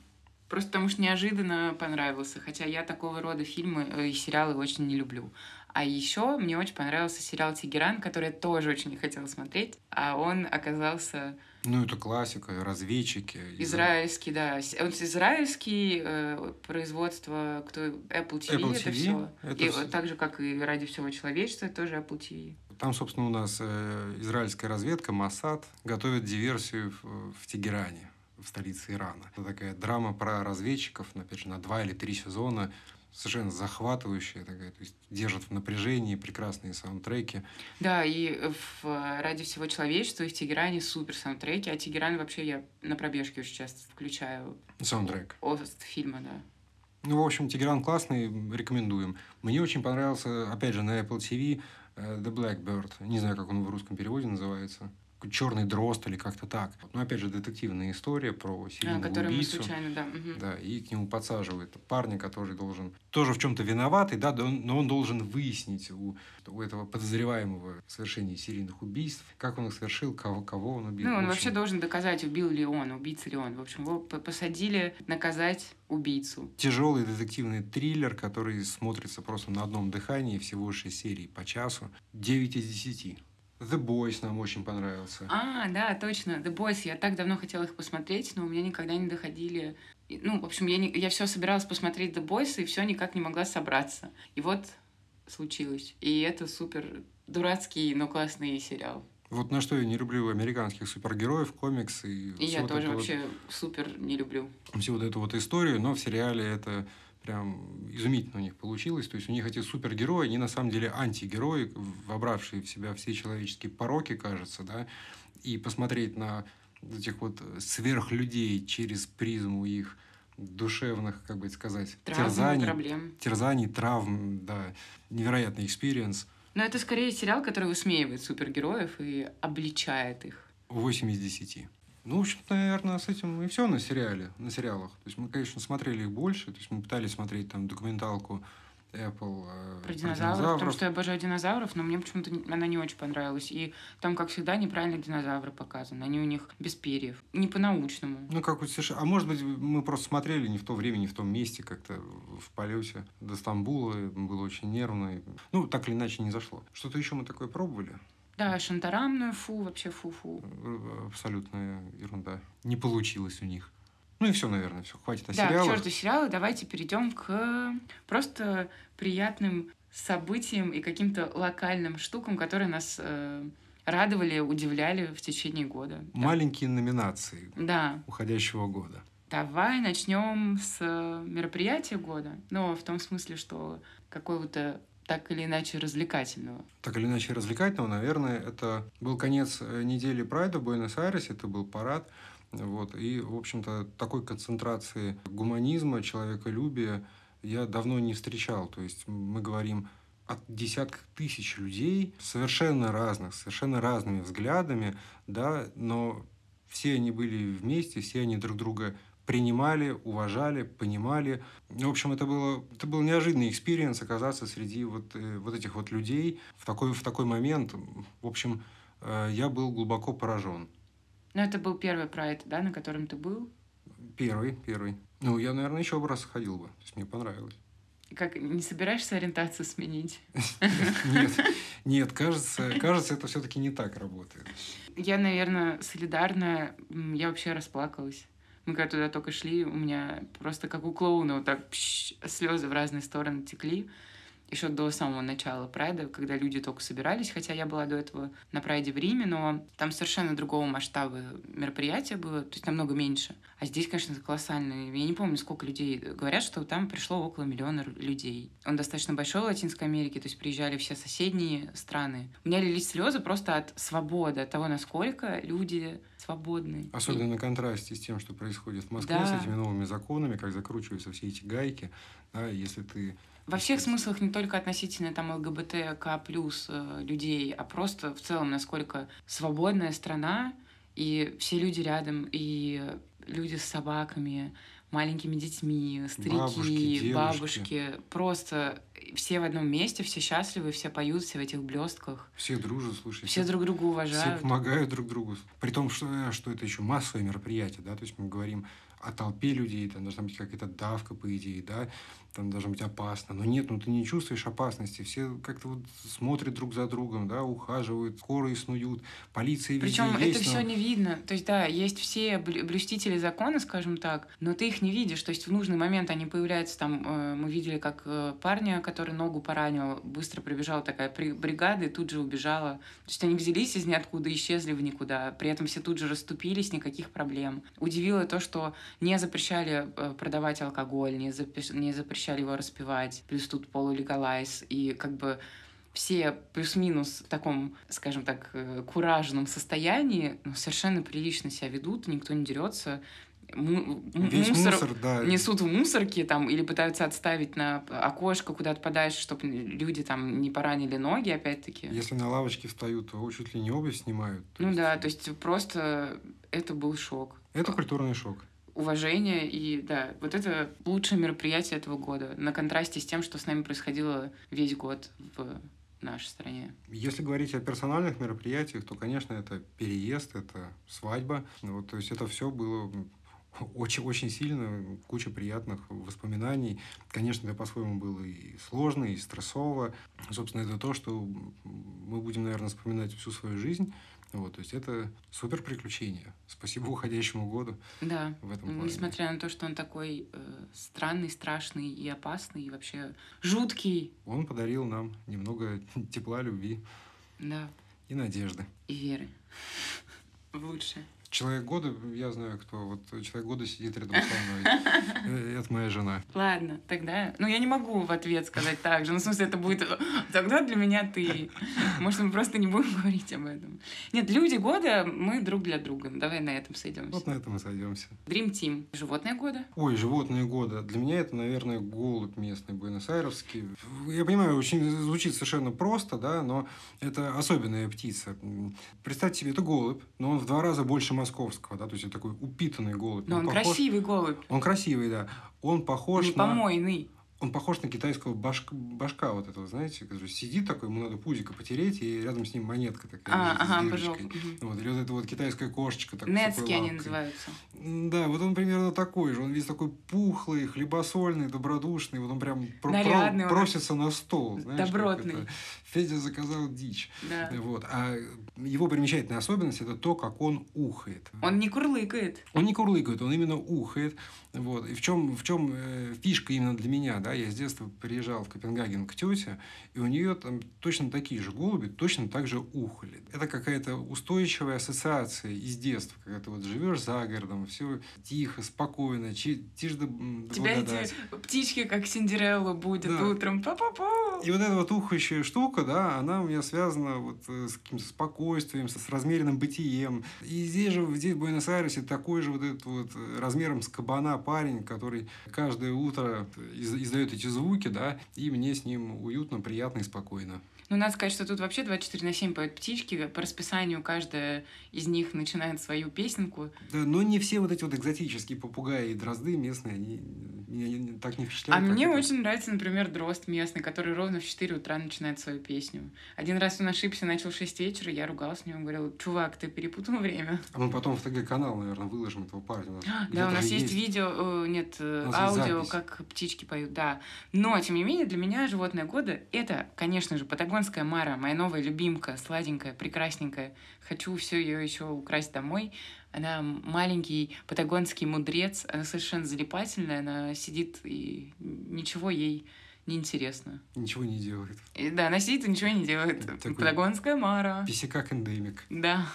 Просто потому что неожиданно понравился. Хотя я такого рода фильмы э, и сериалы очень не люблю. А еще мне очень понравился сериал «Тегеран», который я тоже очень не хотела смотреть. А он оказался Ну, это классика, разведчики. израильский, да. Он израильский, э, производство кто, Apple TV, Apple это TV, все. это И вот так же, как и «Ради всего человечества», тоже Apple TV. Там, собственно, у нас э, израильская разведка, Моссад, готовит диверсию в, в Тегеране, в столице Ирана. Это такая драма про разведчиков, ну, опять же, на два или три сезона. Совершенно захватывающая такая, то есть держат в напряжении, прекрасные саундтреки. Да, и в э, «Ради всего человечества» и в «Тегеране» супер саундтреки, а «Тегеран» вообще я на пробежке очень часто включаю. Саундтрек. Ост фильма, да. Ну, в общем, Тегеран классный, рекомендуем. Мне очень понравился, опять же, на Apple TV э, The Blackbird. Не знаю, как он в русском переводе называется. Черный дрозд или как-то так. Но опять же, детективная история про А, серийного мы убийцу. случайно, да. мгм. Да, и к нему подсаживают парня, который должен тоже в чем-то виноватый, да, но он должен выяснить у, у этого подозреваемого в совершении серийных убийств, как он их совершил, кого, кого он убил. Ну, он общем, вообще должен доказать, убил ли он, убийца ли он. В общем, его посадили наказать убийцу. Тяжелый детективный триллер, который смотрится просто на одном дыхании, всего 6 серий по часу. 9 из 10. The Boys нам очень понравился. А, да, точно. The Boys. Я так давно хотела их посмотреть, но у меня никогда не доходили. Ну, в общем, я, не, я все собиралась посмотреть The Boys, и все никак не могла собраться. И вот случилось. И это супер дурацкий, но классный сериал. Вот на что я не люблю американских супергероев, комиксы и, И я тоже вот- вообще супер не люблю. всю вот эту вот историю, но в сериале это прям изумительно у них получилось. То есть у них эти супергерои, они на самом деле антигерои, вобравшие в себя все человеческие пороки, кажется, да, и посмотреть на этих вот сверхлюдей через призму их душевных, как бы сказать, Травмы, терзаний, проблем. терзаний, травм, да, невероятный experience. Но это скорее сериал, который высмеивает супергероев и обличает их. 8 из 10. Ну, в общем наверное, с этим и все на сериале, на сериалах. То есть мы, конечно, смотрели их больше. То есть мы пытались смотреть там документалку Apple э, Про динозавров, потому что я обожаю динозавров, но мне почему-то она не очень понравилась. И там, как всегда, неправильно динозавры показаны. Они у них без перьев. Не по-научному. Ну, как вот совершенно... А может быть, мы просто смотрели не в то время, не в том месте, как-то в полете до Стамбула. Было очень нервно. Ну, так или иначе, не зашло. Что-то еще мы такое пробовали. Да, шантарамную фу, вообще фу-фу. Э, Абсолютная ерунда. Не получилось у них. Ну и все, наверное, все. Хватит о Да, к сериалах. черту сериалы, давайте перейдем к просто приятным событиям и каким-то локальным штукам, которые нас э, радовали, удивляли в течение года. Да. Маленькие номинации Да. уходящего года. Давай начнем с э, мероприятия года. Но в том смысле, что какого-то так или иначе развлекательного. Так или иначе развлекательного, наверное, это был конец э, недели Прайда в Буэнос-Айресе, это был парад. Вот, и, в общем-то, такой концентрации гуманизма, человеколюбия я давно не встречал. То есть мы говорим от десятков тысяч людей, совершенно разных, совершенно разными взглядами, да, но все они были вместе, все они друг друга принимали, уважали, понимали. В общем, это, было, это был неожиданный experience оказаться среди вот, э, вот этих вот людей в такой, в такой момент. В общем, э, я был глубоко поражен. Но это был первый прайд, да, на котором ты был? Первый, первый. Ну, я, наверное, еще раз ходил бы. То есть мне понравилось. Как, не собираешься ориентацию сменить? Нет, нет, кажется, кажется, это все-таки не так работает. Я, наверное, солидарна. Я вообще расплакалась. Мы когда туда только шли, у меня просто как у клоуна вот так слезы в разные стороны текли. Еще до самого начала прайда, когда люди только собирались, хотя я была до этого на прайде в Риме, но там совершенно другого масштаба мероприятия было, то есть намного меньше. А здесь, конечно, колоссально. Я не помню, сколько людей. Говорят, что там пришло около миллиона людей. Он достаточно большой в Латинской Америке, то есть приезжали все соседние страны. У меня лились слезы просто от свободы, от того, насколько люди свободны. Особенно на контрасте с тем, что происходит в Москве, Да. с этими новыми законами, как закручиваются все эти гайки. Да, если ты Во всех смыслах не только относительно там ЛГБТК плюс э, людей, а просто в целом, насколько свободная страна, и все люди рядом, и люди с собаками, маленькими детьми, старики, Бабушки, бабушки, просто все в одном месте, все счастливы, все поют, все в этих блестках, все дружат, слушай, все друг друга все уважают. помогают друг другу. При том, что, что это еще массовое мероприятие, да, то есть мы говорим о толпе людей, там должна быть какая-то давка, по идее, да, там должно быть опасно. Но нет, ну ты не чувствуешь опасности. Все как-то вот смотрят друг за другом, да, ухаживают, скорые снуют, полиция везде Причем есть. это но- все не видно. То есть, да, есть все блю- блюстители закона, скажем так, но ты их не видишь. То есть в нужный момент они появляются там. э, Мы видели, как э, парня, который ногу поранил, быстро прибежала такая бригада и тут же убежала. То есть они взялись из ниоткуда, исчезли в никуда. При этом все тут же расступились, никаких проблем. Удивило то, что не запрещали э, продавать алкоголь, не, запрещ- не запрещали его распивать. Плюс тут полулегалайз. И как бы все плюс-минус в таком, скажем так, э, куражном состоянии, но совершенно прилично себя ведут, никто не дерется. Му- Весь мусор, мусор, да. несут в мусорке там или пытаются отставить на окошко куда-то подальше, чтобы люди там не поранили ноги, опять-таки. Если на лавочке встают, то чуть ли не обувь снимают. Ну есть да, то есть просто это был шок. Это культурный шок. Уважение и да, вот это лучшее мероприятие этого года на контрасте с тем, что с нами происходило весь год в нашей стране. Если говорить о персональных мероприятиях, то, конечно, это переезд, это свадьба. Вот, то есть это все было очень-очень сильно, куча приятных воспоминаний. Конечно, это по-своему было и сложно, и стрессово. Собственно, это то, что мы будем, наверное, вспоминать всю свою жизнь. Вот, то есть это супер приключение. Спасибо уходящему году Да. в этом плане. Несмотря на то, что он такой э, странный, страшный и опасный, и вообще жуткий, Он подарил нам немного тепла, любви да, и надежды. и веры в лучшее. Человек года, я знаю, кто. Вот человек года сидит рядом со мной. Э, Это моя жена. Ладно, тогда... Ну, я не могу в ответ сказать так же. Ну, в смысле, это будет... Тогда для меня ты... Может, мы просто не будем говорить об этом. Нет, люди года, мы друг для друга. Давай на этом сойдемся. Вот на этом мы сойдемся. Dream Team. Животное года? Ой, животные года. Для меня это, наверное, голубь местный, буэнос-айресский. Я понимаю, очень звучит совершенно просто, да, но это особенная птица. Представьте себе, это голубь, но он в два раза больше московского, да, то есть это такой упитанный голубь. Но он похож- красивый голубь. Он красивый, да. Он похож Не на... помойный. Он похож на китайского башка, башка вот этого, знаете, сидит такой, ему надо пузико потереть, и рядом с ним монетка такая А, с ага, пожалуйста. Вот, или вот эта вот китайская кошечка. Так, Нецки они называются. Да, вот он примерно такой же. Он весь такой пухлый, хлебосольный, добродушный. Вот он прям про- про- он. просится на стол. знаешь, Добротный. Федя заказал дичь. Да. Вот. А его примечательная особенность это то, как он ухает. Он не курлыкает. Он не курлыкает, он именно ухает. Вот. И в чем, в чем э, фишка именно для меня, да, я с детства приезжал в Копенгаген к тете, и у нее там точно такие же голуби, точно так же ухали. Это какая-то устойчивая ассоциация из детства, когда ты вот живешь за городом, все тихо, спокойно, тишь да тебя эти птички, как Синдерелла, будет Да. утром. Па-па-па. И вот эта вот ухающая штука, да, она у меня связана вот э, с каким-то спокойствием, с размеренным бытием. И здесь же, здесь в Буэнос-Айресе такой же вот этот вот э, размером с кабана парень, который каждое утро из- издает эти звуки, да, и мне с ним уютно, приятно и спокойно. Ну, надо сказать, что тут вообще 24 на 7 поют птички. По расписанию каждая из них начинает свою песенку. Да, но не все вот эти вот экзотические попугаи и дрозды местные, они меня так не А впечатляют. как мне это. очень нравится, например, дрозд местный, который ровно в 4 утра начинает свою песню. Один раз он ошибся, начал в 6 вечера, я ругалась с ним, говорила, чувак, ты перепутал время. А мы потом в ТГ-канал, наверное, выложим этого парня. Нас Да, где-то у нас есть, видео, э, нет, э, аудио, запись. как птички поют, да. Но, тем не менее, для меня животное года — это, конечно же, патагонская Мара, моя новая любимка, сладенькая, прекрасненькая. Хочу все ее еще украсть домой. Она маленький патагонский мудрец, она совершенно залипательная, она сидит и ничего ей не интересно. Ничего не делает. И, да, она сидит и ничего не делает. Такой- Патагонская Мара. Писякак эндемик. Да.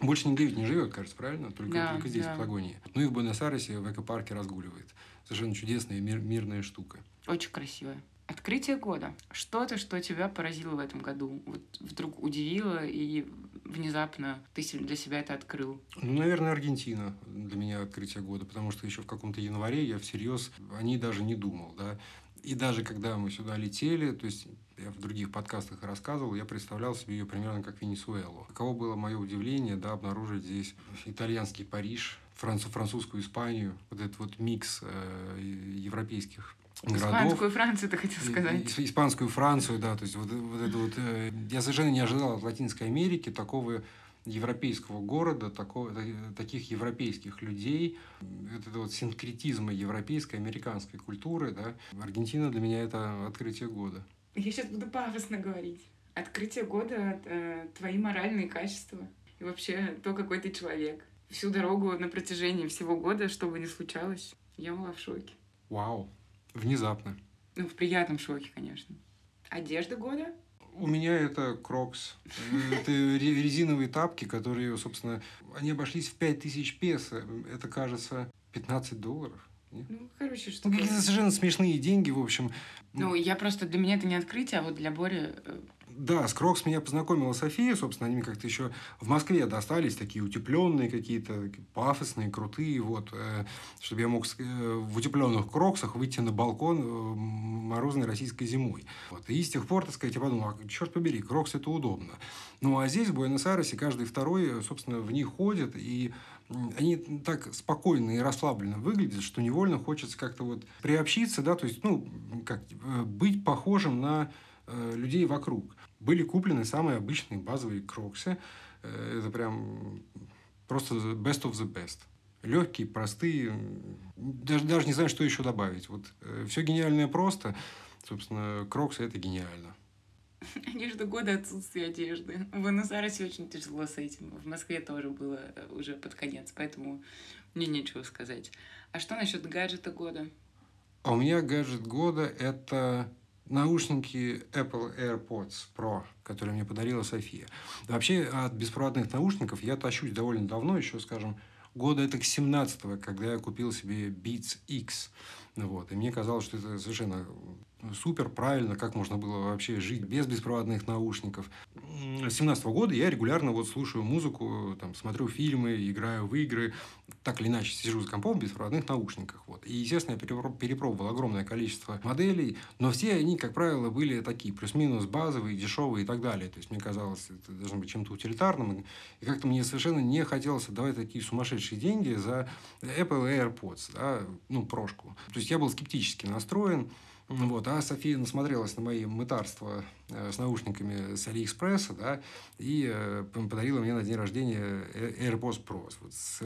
Больше нигде ведь не живет, кажется, правильно? Только, Да, только здесь, да. в Патагонии. Ну и в Буэнос-Айресе в экопарке разгуливает. Совершенно чудесная мир- мирная штука. Очень красивая. Открытие года. Что-то, что тебя поразило в этом году. Вот вдруг удивило, и внезапно ты для себя это открыл. Ну, наверное, Аргентина для меня открытие года, потому что еще в каком-то январе я всерьез о ней даже не думал, да. И даже когда мы сюда летели, то есть я в других подкастах рассказывал, я представлял себе ее примерно как Венесуэлу. Каково было мое удивление, да, обнаружить здесь итальянский Париж, француз, французскую Испанию, вот этот вот микс э, европейских городов. Испанскую Францию, ты хотел сказать. Испанскую Францию, да, то есть вот, вот это вот... э, я совершенно не ожидал от Латинской Америки такого европейского города, такого, та- таких европейских людей, вот этого вот синкретизма европейской, американской культуры, да. Аргентина для меня это открытие года. Я сейчас буду пафосно говорить. Открытие года э, твои моральные качества. И вообще то, какой ты человек. Всю дорогу на протяжении всего года, что бы ни случалось, я была в шоке. Вау, внезапно. Ну, в приятном шоке, конечно. Одежда года? У меня это крокс. Это ре- резиновые тапки, которые, собственно, они обошлись в 5000 песо. Это, кажется, 15 долларов. Нет? Ну, короче, что Ну, какие-то совершенно смешные деньги, в общем. Ну, я просто, для меня это не открытие, а вот для Бори... э, Да, с Crocs меня познакомила София, собственно, они как-то еще в Москве достались, такие утепленные какие-то, пафосные, крутые, вот, э, чтобы я мог э, в утепленных Crocs ах выйти на балкон морозной российской зимой. Вот. И с тех пор, так сказать, я подумал, а, черт побери, Crocs это удобно. Ну, а здесь, в Буэнос-Айресе, каждый второй, собственно, в них ходит, и они так спокойно и расслабленно выглядят, что невольно хочется как-то вот приобщиться, да, то есть, ну, как, э, быть похожим на э, людей вокруг. Были куплены самые обычные базовые кроксы. Э, Это прям просто best of the best. Легкие, простые. Даже, даже не знаю, что еще добавить. Вот все гениальное просто. Собственно, кроксы это гениально. Одежда года, отсутствие одежды. В Буэнос-Айресе очень тяжело с этим. В Москве тоже было э, уже под конец, поэтому мне нечего сказать. А что насчет гаджета года? А у меня гаджет года это наушники Apple AirPods Pro, которые мне подарила София. Вообще от беспроводных наушников я тащусь довольно давно, еще, скажем, года это к 17 когда я купил себе Beats X. Вот. И мне казалось, что это совершенно супер, правильно, как можно было вообще жить без беспроводных наушников. С 17 года я регулярно вот слушаю музыку, там, смотрю фильмы, играю в игры, так или иначе сижу за компом в беспроводных наушниках. Вот. И, естественно, я перепро- перепробовал огромное количество моделей, но все они, как правило, были такие, плюс-минус базовые, дешевые и так далее. То есть, мне казалось, это должно быть чем-то утилитарным. И как-то мне совершенно не хотелось отдавать такие сумасшедшие деньги за Apple AirPods, да, ну, прошку. То есть, я был скептически настроен. Вот. А София насмотрелась на мои мытарства с наушниками с Алиэкспресса, да, и э, подарила мне на день рождения AirPods Pro вот с,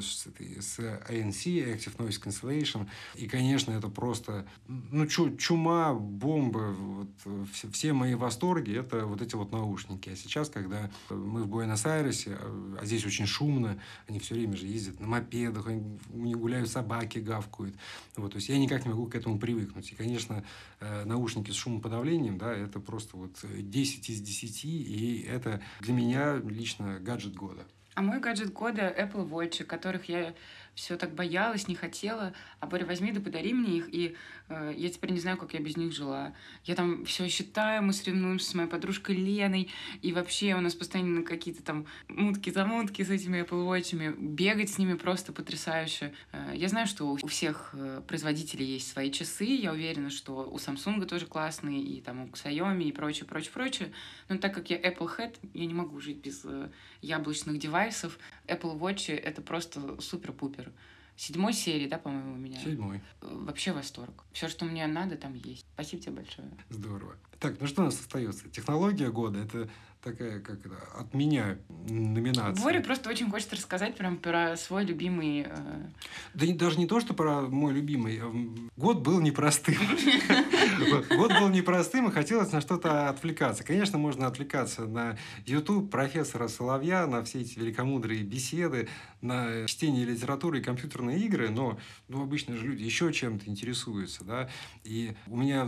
с, с ANC, Active Noise Cancellation. И, конечно, это просто, ну, чу, чума, бомба, вот, все, все мои восторги, это вот эти вот наушники. А сейчас, когда мы в Буэнос-Айресе, а здесь очень шумно, они все время же ездят на мопедах, они, у них гуляют собаки, гавкают. Вот, то есть я никак не могу к этому привыкнуть. И, конечно, э, наушники с шумоподавлением, да, это просто вот 10 из 10, и это для меня лично гаджет года. А мой гаджет года Apple Watch, которых я все так боялась, не хотела. А Боря, возьми да подари мне их, и э, я теперь не знаю, как я без них жила. Я там все считаю, мы соревнуемся с моей подружкой Леной, и вообще у нас постоянно какие-то там мутки-замутки с этими Apple Watch. Бегать с ними просто потрясающе. Э, я знаю, что у всех э, производителей есть свои часы, я уверена, что у Samsung тоже классные, и там у Xiaomi, и прочее, прочее, прочее. Но так как я Apple Head, я не могу жить без э, яблочных девайсов. Apple Watch — это просто супер-пупер. Седьмой серии, да, по-моему, у меня? Седьмой. Вообще восторг. Все, что мне надо, там есть. Спасибо тебе большое. Здорово. Так, ну что у нас остается? Технология года – это такая, как это, от меня номинация. Боря просто очень хочет рассказать прям про свой любимый... Э... Да не, даже не то, что про мой любимый. А, год был непростым. Год был непростым, и хотелось на что-то отвлекаться. Конечно, можно отвлекаться на YouTube профессора Соловья, на все эти великомудрые беседы, на чтение литературы и компьютерные игры, но ну, обычно же люди еще чем-то интересуются. Да? И у меня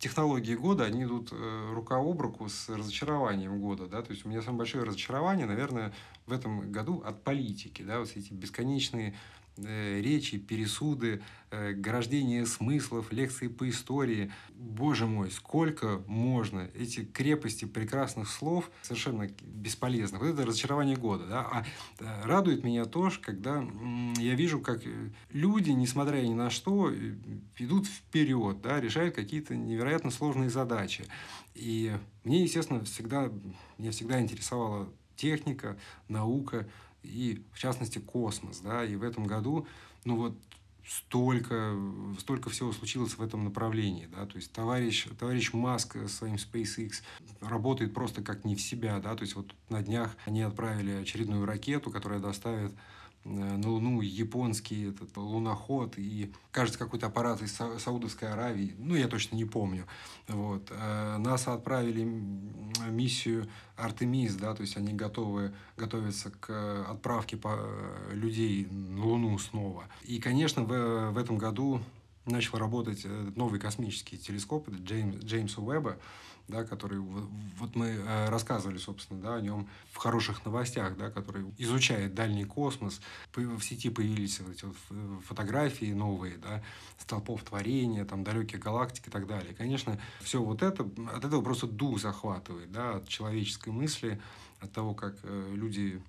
технологии года, они идут э, рука об руку с разочарованием года, да, то есть у меня самое большое разочарование, наверное, в этом году от политики, да, вот эти бесконечные речи, пересуды, э, горождение смыслов, лекции по истории. Боже мой, сколько можно эти крепости прекрасных слов совершенно бесполезных. Вот это разочарование года. Да? А э, радует меня то, когда я вижу, как люди, несмотря ни на что, идут вперед, да, решают какие-то невероятно сложные задачи. И мне, естественно, всегда, меня всегда интересовала техника, наука, и, в частности, космос. Да? И в этом году, ну вот, столько, столько всего случилось в этом направлении. Да? То есть товарищ, товарищ Маск своим SpaceX работает просто как не в себя. Да? То есть вот на днях они отправили очередную ракету, которая доставит на Луну японский этот луноход и, кажется, какой-то аппарат из Саудовской Аравии, ну, я точно не помню. Вот. Э, НАСА отправили миссию Артемис, да, то есть они готовы, готовятся к отправке по э, людей на Луну снова. И, конечно, в, в этом году начал работать новый космический телескоп, Джеймс, Джеймса Уэбба, да, который вот мы э, рассказывали, собственно, да, о нем в хороших новостях, да, который изучает дальний космос. В сети появились вот эти вот фотографии новые, да, столпов творения, там, далекие галактики и так далее. Конечно, все вот это, от этого просто дух захватывает, да, от человеческой мысли, от того, как э, люди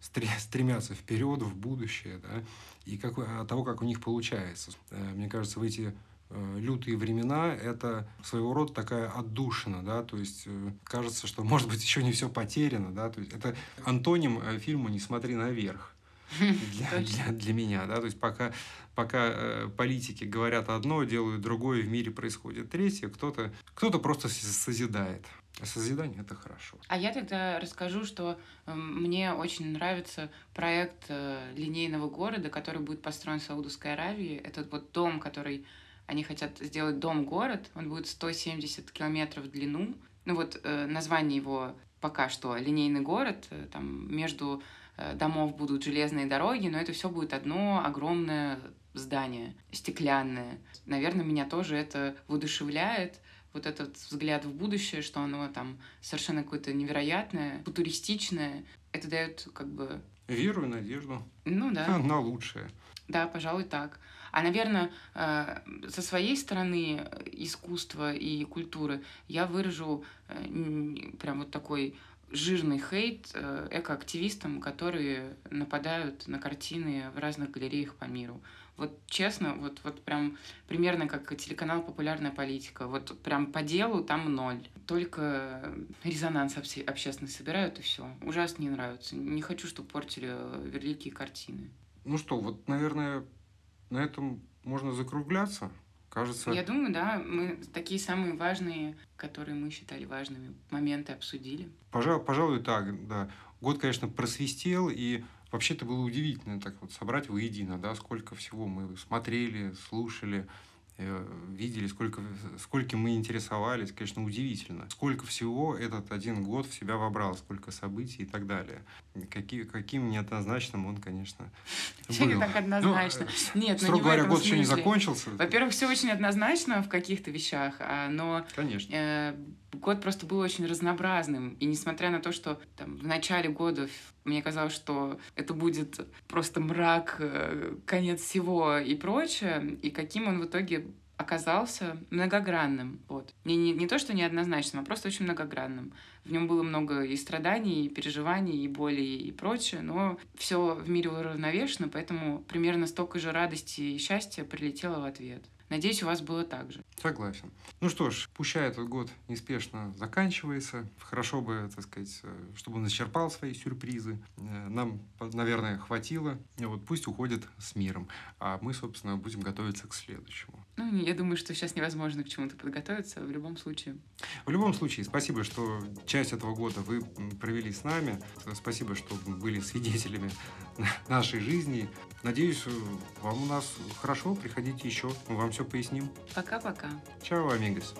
стремятся вперед, в будущее, да, и как, от того, как у них получается. Э, мне кажется, в эти лютые времена – это своего рода такая отдушина, да, то есть э, кажется, что, может быть, еще не все потеряно, да, то есть это антоним э, фильма «Не смотри наверх» для, для, для меня, да, то есть пока, пока э, политики говорят одно, делают другое, в мире происходит третье, кто-то кто просто созидает. Созидание – это хорошо. А я тогда расскажу, что э, мне очень нравится проект э, линейного города, который будет построен в Саудовской Аравии. Этот вот дом, который они хотят сделать дом-город, он будет 170 километров в длину. Ну вот э, название его пока что линейный город, э, там между э, домов будут железные дороги, но это все будет одно огромное здание, стеклянное. Наверное, меня тоже это воодушевляет, вот этот взгляд в будущее, что оно там совершенно какое-то невероятное, футуристичное. Это дает как бы... Веру и надежду. Ну да. На лучшее. Да, пожалуй, так. А, наверное, э, со своей стороны искусства и культуры я выражу э, прям вот такой жирный хейт э, экоактивистам, которые нападают на картины в разных галереях по миру. Вот честно, вот, вот прям примерно как телеканал «Популярная политика». Вот прям по делу там ноль. Только резонанс общественный собирают, и все. Ужасно не нравится. Не хочу, чтобы портили великие картины. Ну что, вот, наверное, на этом можно закругляться. кажется... Я думаю, да, мы такие самые важные, которые мы считали важными, моменты обсудили. Пожалуй, пожалуй, так, да. Год, конечно, просвистел, и вообще это было удивительно так вот собрать воедино, да, сколько всего мы смотрели, слушали, видели, сколько, сколько мы интересовались, конечно, удивительно. Сколько всего этот один год в себя вобрал, сколько событий и так далее. Какие, каким неоднозначным он, конечно, был. так однозначно? Ну, Нет, строго не говоря, год еще не закончился. Во-первых, все очень однозначно в каких-то вещах, а, но конечно. Э, год просто был очень разнообразным. И несмотря на то, что там, в начале года мне казалось, что это будет просто мрак, э, конец всего и прочее, и каким он в итоге оказался многогранным. Вот. Не, не, не то, что неоднозначным, а просто очень многогранным. В нем было много и страданий, и переживаний, и боли, и прочее, но все в мире уравновешено, поэтому примерно столько же радости и счастья прилетело в ответ. Надеюсь, у вас было так же. Согласен. Ну что ж, пущай этот год неспешно заканчивается. Хорошо бы, так сказать, э, чтобы он исчерпал свои сюрпризы. Э, нам, наверное, хватило. Вот пусть уходит с миром. А мы, собственно, будем готовиться к следующему. Ну, я думаю, что сейчас невозможно к чему-то подготовиться в любом случае. В любом случае, спасибо, что часть этого года вы провели с нами. Спасибо, что были свидетелями нашей жизни. Надеюсь, вам у нас хорошо. Приходите еще. Мы вам все поясним. Пока-пока. Чао, амигос.